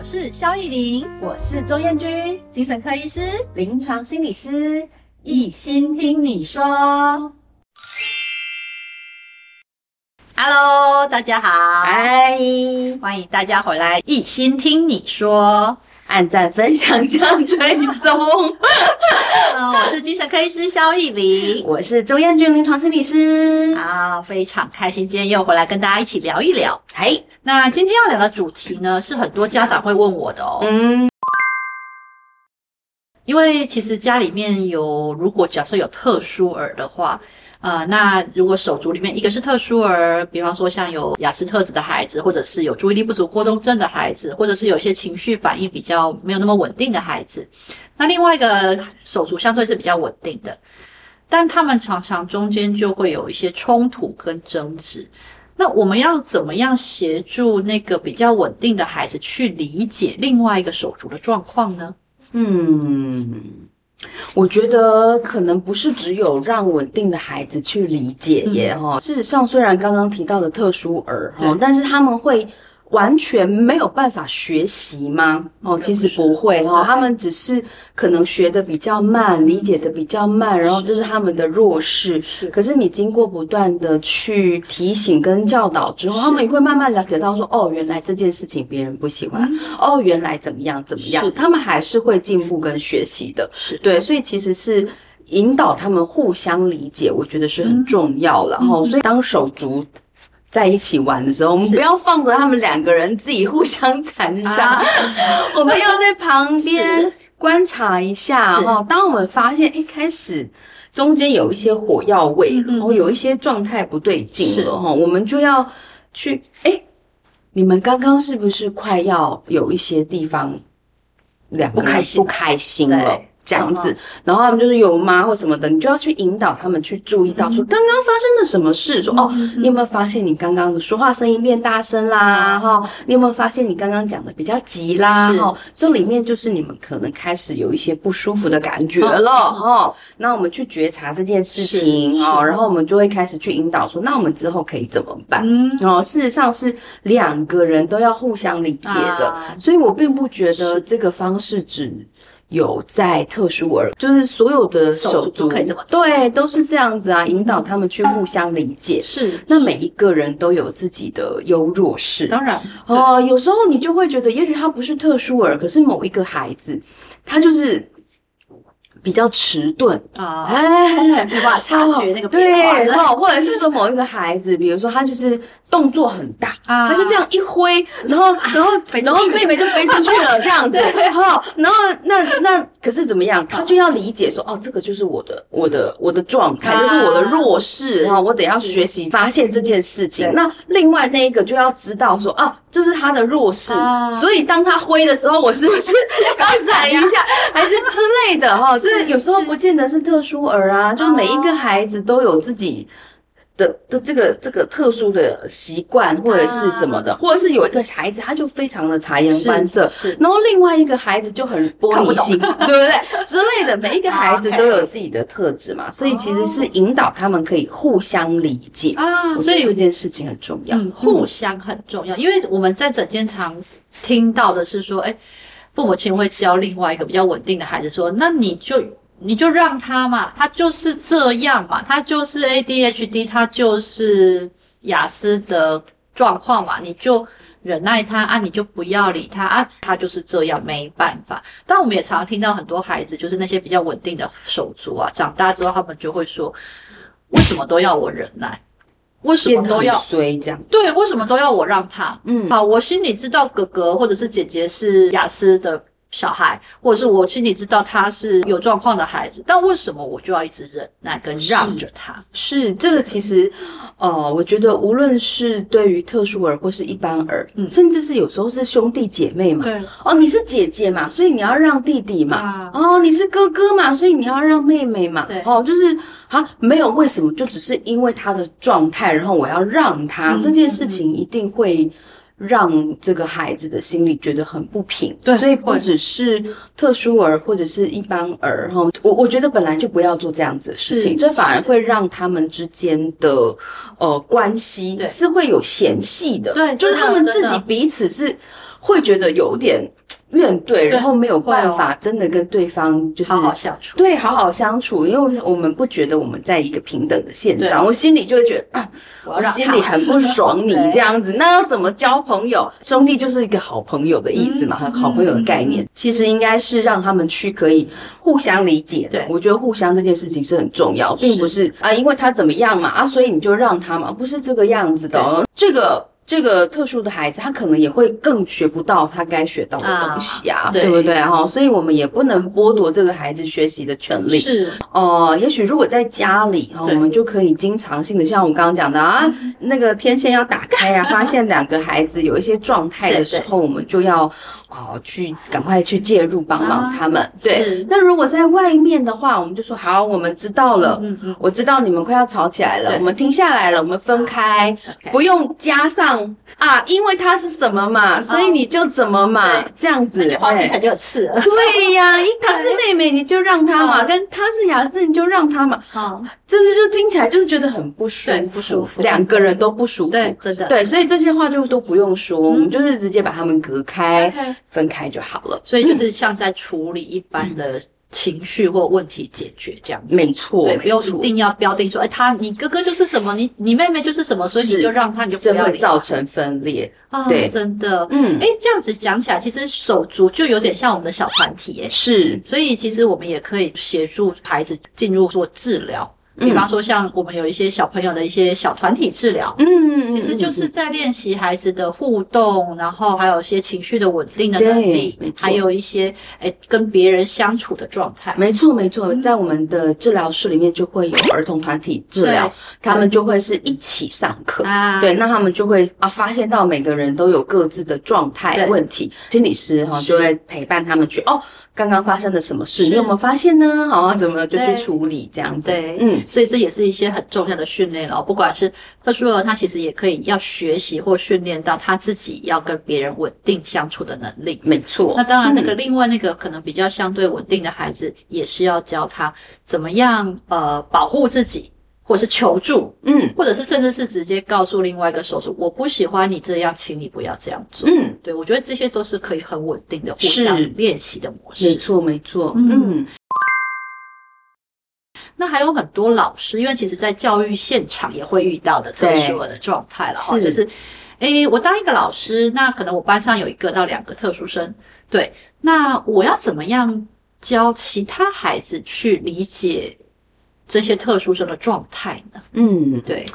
我是肖艺林，我是周燕君，精神科医师、临床心理师，一心听你说。Hello，大家好，嗨，欢迎大家回来，一心听你说。按赞、分享、加追踪。嗯，我是精神科医师肖艺林，我是周燕君，临床心理师。啊，非常开心，今天又回来跟大家一起聊一聊。嘿，那今天要聊的主题呢，是很多家长会问我的哦。嗯，因为其实家里面有，如果假设有特殊儿的话。呃，那如果手足里面一个是特殊儿，比方说像有雅思特质的孩子，或者是有注意力不足过动症的孩子，或者是有一些情绪反应比较没有那么稳定的孩子，那另外一个手足相对是比较稳定的，但他们常常中间就会有一些冲突跟争执。那我们要怎么样协助那个比较稳定的孩子去理解另外一个手足的状况呢？嗯。我觉得可能不是只有让稳定的孩子去理解耶哈。事实上，虽然刚刚提到的特殊儿哈，但是他们会。完全没有办法学习吗？哦，其实不会哈，他们只是可能学的比较慢，理解的比较慢，然后这是他们的弱势。是，可是你经过不断的去提醒跟教导之后，他们也会慢慢了解到说，哦，原来这件事情别人不喜欢，哦，原来怎么样怎么样，他们还是会进步跟学习的。是对，所以其实是引导他们互相理解，我觉得是很重要。然后，所以当手足。在一起玩的时候，我们不要放着他们两个人自己互相残杀，我们要在旁边观察一下哈。当我们发现一开始中间有一些火药味，然后有一些状态不对劲了哈，我们就要去哎，你们刚刚是不是快要有一些地方两个人不开心不开心了？这样子，然后他们就是有吗或什么的，你就要去引导他们去注意到，说刚刚发生了什么事，说哦，你有没有发现你刚刚的说话声音变大声啦？哈，你有没有发现你刚刚讲的比较急啦？哈，这里面就是你们可能开始有一些不舒服的感觉了，哈。那我们去觉察这件事情哦，然后我们就会开始去引导说，那我们之后可以怎么办？嗯，哦，事实上是两个人都要互相理解的，所以我并不觉得这个方式只。有在特殊儿，就是所有的手足可以这么，对，都是这样子啊，引导他们去互相理解。是，那每一个人都有自己的优弱势，当然哦，有时候你就会觉得，也许他不是特殊儿，可是某一个孩子，他就是。比较迟钝。啊，哎，没办法察觉那个变化，对，或者是说某一个孩子，比如说他就是动作很大啊，他就这样一挥，然后然后然后妹妹就飞出去了，这样子，好，然后那那可是怎么样？他就要理解说，哦，这个就是我的我的我的状态，就是我的弱势，然后我得要学习发现这件事情。那另外那一个就要知道说，啊，这是他的弱势，所以当他挥的时候，我是不是 刚闪一下，还是之类的哈？这有时候不见得是特殊儿啊，就每一个孩子都有自己的的这个这个特殊的习惯或者是什么的，或者是有一个孩子他就非常的察言观色，然后另外一个孩子就很玻璃心，对不对？之类的，每一个孩子都有自己的特质嘛，所以其实是引导他们可以互相理解啊，所以这件事情很重要，互相很重要，因为我们在整间常听到的是说，哎。父母亲会教另外一个比较稳定的孩子说：“那你就你就让他嘛，他就是这样嘛，他就是 ADHD，他就是雅思的状况嘛，你就忍耐他啊，你就不要理他啊，他就是这样，没办法。”但我们也常常听到很多孩子，就是那些比较稳定的手足啊，长大之后他们就会说：“为什么都要我忍耐？”为什么都要衰这样？对，为什么都要我让他？嗯，好，我心里知道哥哥或者是姐姐是雅思的小孩，或者是我心里知道他是有状况的孩子，但为什么我就要一直忍耐跟让着他？是，是这个其实，呃，我觉得无论是对于特殊儿或是一般儿，嗯，甚至是有时候是兄弟姐妹嘛，对，哦，你是姐姐嘛，所以你要让弟弟嘛，啊、哦，你是哥哥嘛，所以你要让妹妹嘛，对，哦，就是啊，没有为什么，就只是因为他的状态，然后我要让他、嗯、这件事情一定会。让这个孩子的心里觉得很不平，对，所以不只是特殊儿或者是一般儿哈，我我觉得本来就不要做这样子的事情，这反而会让他们之间的呃关系是会有嫌隙的，对，就是他们自己彼此是会觉得有点。怨怼，对然后没有办法真的跟对方就是好好相处，对，好好相处，因为我们不觉得我们在一个平等的线上，我心里就会觉得啊，我心里很不爽你 这样子，那要怎么交朋友？兄弟就是一个好朋友的意思嘛，嗯、好朋友的概念，嗯、其实应该是让他们去可以互相理解的。对。我觉得互相这件事情是很重要，并不是，啊，因为他怎么样嘛啊，所以你就让他嘛，不是这个样子的，哦。这个。这个特殊的孩子，他可能也会更学不到他该学到的东西啊，啊对，对不对？哈，所以我们也不能剥夺这个孩子学习的权利。是，哦、呃，也许如果在家里哈，对我们就可以经常性的，像我刚刚讲的啊，那个天线要打开啊，发现两个孩子有一些状态的时候，我们就要。哦，去赶快去介入帮忙他们。对，那如果在外面的话，我们就说好，我们知道了。嗯嗯，我知道你们快要吵起来了，我们停下来了，我们分开，不用加上啊，因为他是什么嘛，所以你就怎么嘛，这样子。话听起来就有刺了。对呀，因为他是妹妹，你就让他嘛；跟他是雅思，你就让他嘛。好，就是就听起来就是觉得很不舒服，不舒服，两个人都不舒服。对，真的。对，所以这些话就都不用说，我们就是直接把他们隔开。分开就好了，所以就是像在处理一般的情绪或问题解决这样子，没错，对，不用一定要标定说，哎，他你哥哥就是什么，你你妹妹就是什么，所以你就让他，你就不要造成分裂啊，对，真的，嗯，哎，这样子讲起来，其实手足就有点像我们的小团体，哎，是，所以其实我们也可以协助孩子进入做治疗。比方说，像我们有一些小朋友的一些小团体治疗，嗯，其实就是在练习孩子的互动，然后还有一些情绪的稳定的能力，还有一些诶跟别人相处的状态。没错，没错，在我们的治疗室里面就会有儿童团体治疗，他们就会是一起上课。啊，对，那他们就会啊发现到每个人都有各自的状态问题，心理师哈就会陪伴他们去哦。刚刚发生了什么事？你有没有发现呢？好啊，怎么就去处理这样子？对，嗯，所以这也是一些很重要的训练了。不管是特殊儿，他其实也可以要学习或训练到他自己要跟别人稳定相处的能力。没错。那当然，那个另外那个可能比较相对稳定的孩子，也是要教他怎么样呃保护自己。或是求助，嗯，或者是甚至是直接告诉另外一个手术，我不喜欢你这样，请你不要这样做。嗯，对，我觉得这些都是可以很稳定的互相练习的模式。没错，没错。嗯，那还有很多老师，因为其实在教育现场也会遇到的特殊的状态了哈，就是，诶，我当一个老师，那可能我班上有一个到两个特殊生，对，那我要怎么样教其他孩子去理解？这些特殊生的状态呢？嗯，对，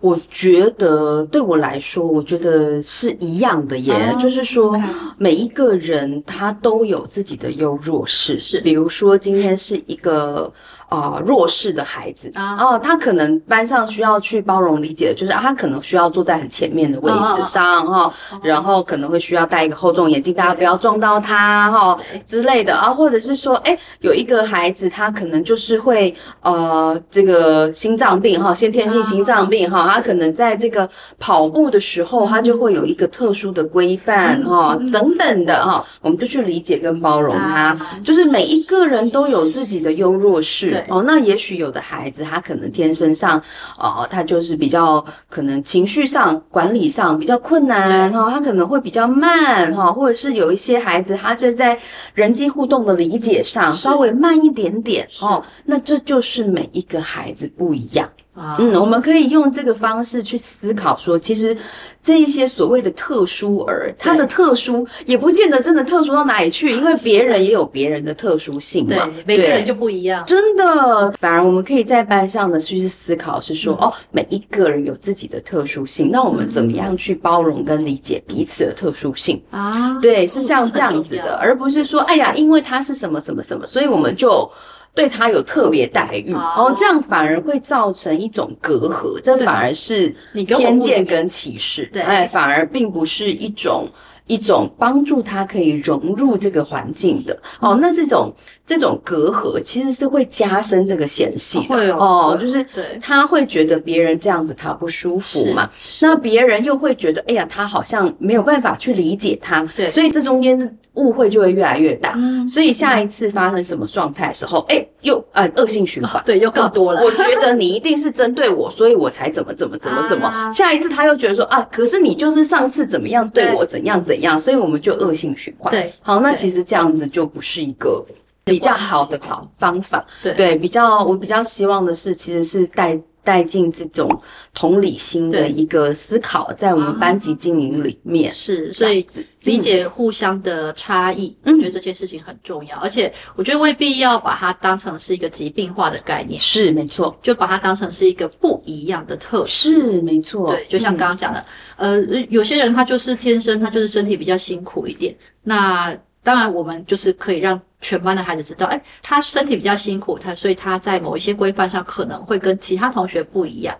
我觉得对我来说，我觉得是一样的耶。啊、就是说，每一个人他都有自己的优弱势，是，比如说今天是一个。啊、呃，弱势的孩子啊，哦，他可能班上需要去包容理解的，就是啊，他可能需要坐在很前面的位置上哈，哦哦、然后可能会需要戴一个厚重眼镜，大家不要撞到他哈之类的。啊，或者是说，哎，有一个孩子他可能就是会呃，这个心脏病哈，先天性心脏病哈，他可能在这个跑步的时候，他就会有一个特殊的规范哈，等等的哈，我们就去理解跟包容他，就是每一个人都有自己的优弱势。哦，那也许有的孩子他可能天生上，哦，他就是比较可能情绪上管理上比较困难哈，他可能会比较慢哈，或者是有一些孩子他就在人际互动的理解上稍微慢一点点哦，那这就是每一个孩子不一样。嗯，我们可以用这个方式去思考说，其实这一些所谓的特殊儿，他的特殊也不见得真的特殊到哪里去，因为别人也有别人的特殊性嘛，对，每个人就不一样。真的，反而我们可以在班上的去思考是说，哦，每一个人有自己的特殊性，那我们怎么样去包容跟理解彼此的特殊性啊？对，是像这样子的，而不是说，哎呀，因为他是什么什么什么，所以我们就。对他有特别待遇，哦，这样反而会造成一种隔阂，这反而是偏见跟歧视，对，哎，反而并不是一种一种帮助他可以融入这个环境的，哦，那这种。这种隔阂其实是会加深这个嫌隙的，会哦，就是他会觉得别人这样子他不舒服嘛，那别人又会觉得，哎呀，他好像没有办法去理解他，对，所以这中间误会就会越来越大，嗯，所以下一次发生什么状态的时候，哎，又呃恶性循环，对，又更多了。我觉得你一定是针对我，所以我才怎么怎么怎么怎么，下一次他又觉得说啊，可是你就是上次怎么样对我怎样怎样，所以我们就恶性循环。对，好，那其实这样子就不是一个。比较好的好方法，对。对，比较我比较希望的是，其实是带带进这种同理心的一个思考，在我们班级经营里面是，所以理解互相的差异，我觉得这件事情很重要，而且我觉得未必要把它当成是一个疾病化的概念，是没错，就把它当成是一个不一样的特质，是没错，对，就像刚刚讲的，呃，有些人他就是天生他就是身体比较辛苦一点，那当然我们就是可以让。全班的孩子知道，哎，他身体比较辛苦，他所以他在某一些规范上可能会跟其他同学不一样。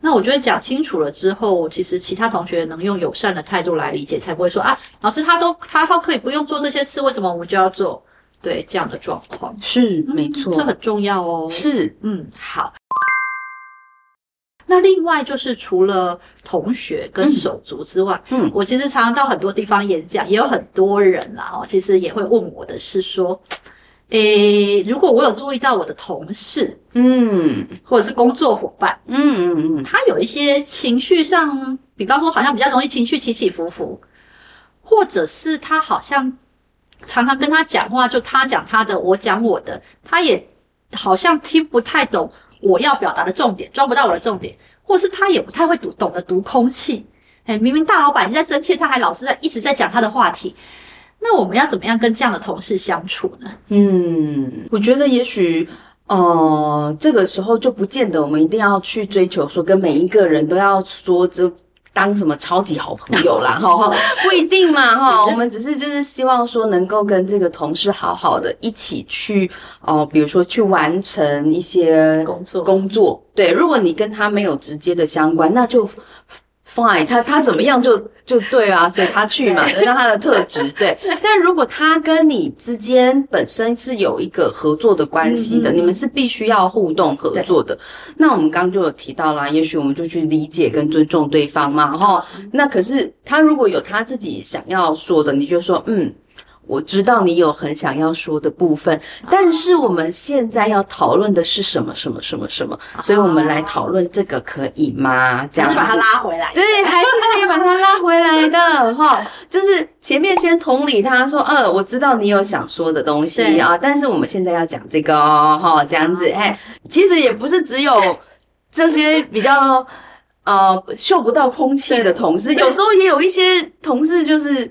那我觉得讲清楚了之后，其实其他同学能用友善的态度来理解，才不会说啊，老师他都他都可以不用做这些事，为什么我们就要做？对，这样的状况是没错，这很重要哦。是，嗯，好。那另外就是除了同学跟手足之外，嗯，我其实常常到很多地方演讲，也有很多人啦，哦，其实也会问我的是说，诶，如果我有注意到我的同事，嗯，或者是工作伙伴，嗯嗯嗯，他有一些情绪上，比方说好像比较容易情绪起起伏伏，或者是他好像常常跟他讲话，就他讲他的，我讲我的，他也好像听不太懂。我要表达的重点抓不到我的重点，或是他也不太会读懂得读空气。哎，明明大老板在生气，他还老是在一直在讲他的话题。那我们要怎么样跟这样的同事相处呢？嗯，我觉得也许，呃，这个时候就不见得我们一定要去追求说跟每一个人都要说这。当什么超级好朋友啦？哈，不一定嘛，哈。我们只是就是希望说，能够跟这个同事好好的一起去，哦、呃，比如说去完成一些工作工作。对，如果你跟他没有直接的相关，那就。fine，他他怎么样就就对啊，所以他去嘛，得到他的特质。对，但如果他跟你之间本身是有一个合作的关系的，嗯嗯，你们是必须要互动合作的。那我们刚刚就有提到啦，也许我们就去理解跟尊重对方嘛，哈。那可是他如果有他自己想要说的，你就说嗯。我知道你有很想要说的部分，但是我们现在要讨论的是什么什么什么什么，所以我们来讨论这个可以吗？这样子，把它拉回来？对，还是可以把它拉回来的 哈。就是前面先同理他说，呃，我知道你有想说的东西啊，但是我们现在要讲这个哦，哈，这样子，哎，其实也不是只有这些比较呃嗅不到空气的同事，有时候也有一些同事就是。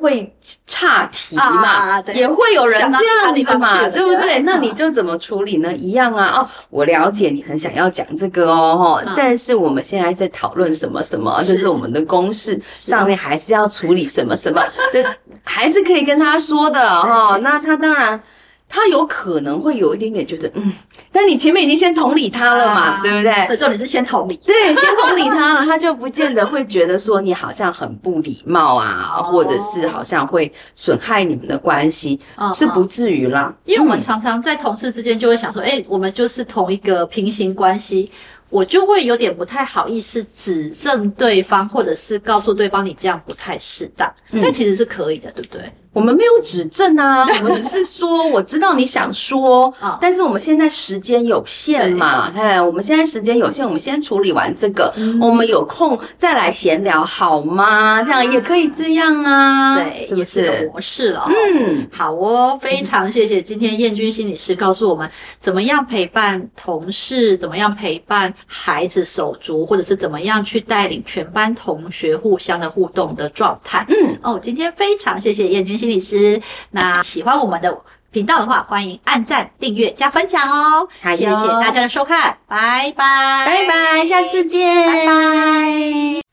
会岔题嘛，啊、也会有人这样子嘛，对不对？那你就怎么处理呢？一样啊。哦，我了解你很想要讲这个哦，嗯、但是我们现在在讨论什么什么，这是我们的公式上面还是要处理什么什么，这还是可以跟他说的哈、哦。那他当然。他有可能会有一点点觉得，嗯，但你前面已经先同理他了嘛，啊、对不对？所以重点是先同理，对，先同理他了，他就不见得会觉得说你好像很不礼貌啊，哦、或者是好像会损害你们的关系，哦、是不至于啦。因为我们常常在同事之间就会想说，哎、嗯，我们就是同一个平行关系，我就会有点不太好意思指正对方，或者是告诉对方你这样不太适当，嗯、但其实是可以的，对不对？我们没有指证啊，我们只是说，我知道你想说，但是我们现在时间有限嘛，哎，我们现在时间有限，我们先处理完这个，我们有空再来闲聊好吗？这样也可以这样啊，对，也是个模式了。嗯，好哦，非常谢谢今天燕君心理师告诉我们怎么样陪伴同事，怎么样陪伴孩子手足，或者是怎么样去带领全班同学互相的互动的状态。嗯，哦，今天非常谢谢燕君心。心理师，那喜欢我们的频道的话，欢迎按赞、订阅、加分享哦！谢谢大家的收看，拜拜，拜拜，下次见，拜拜。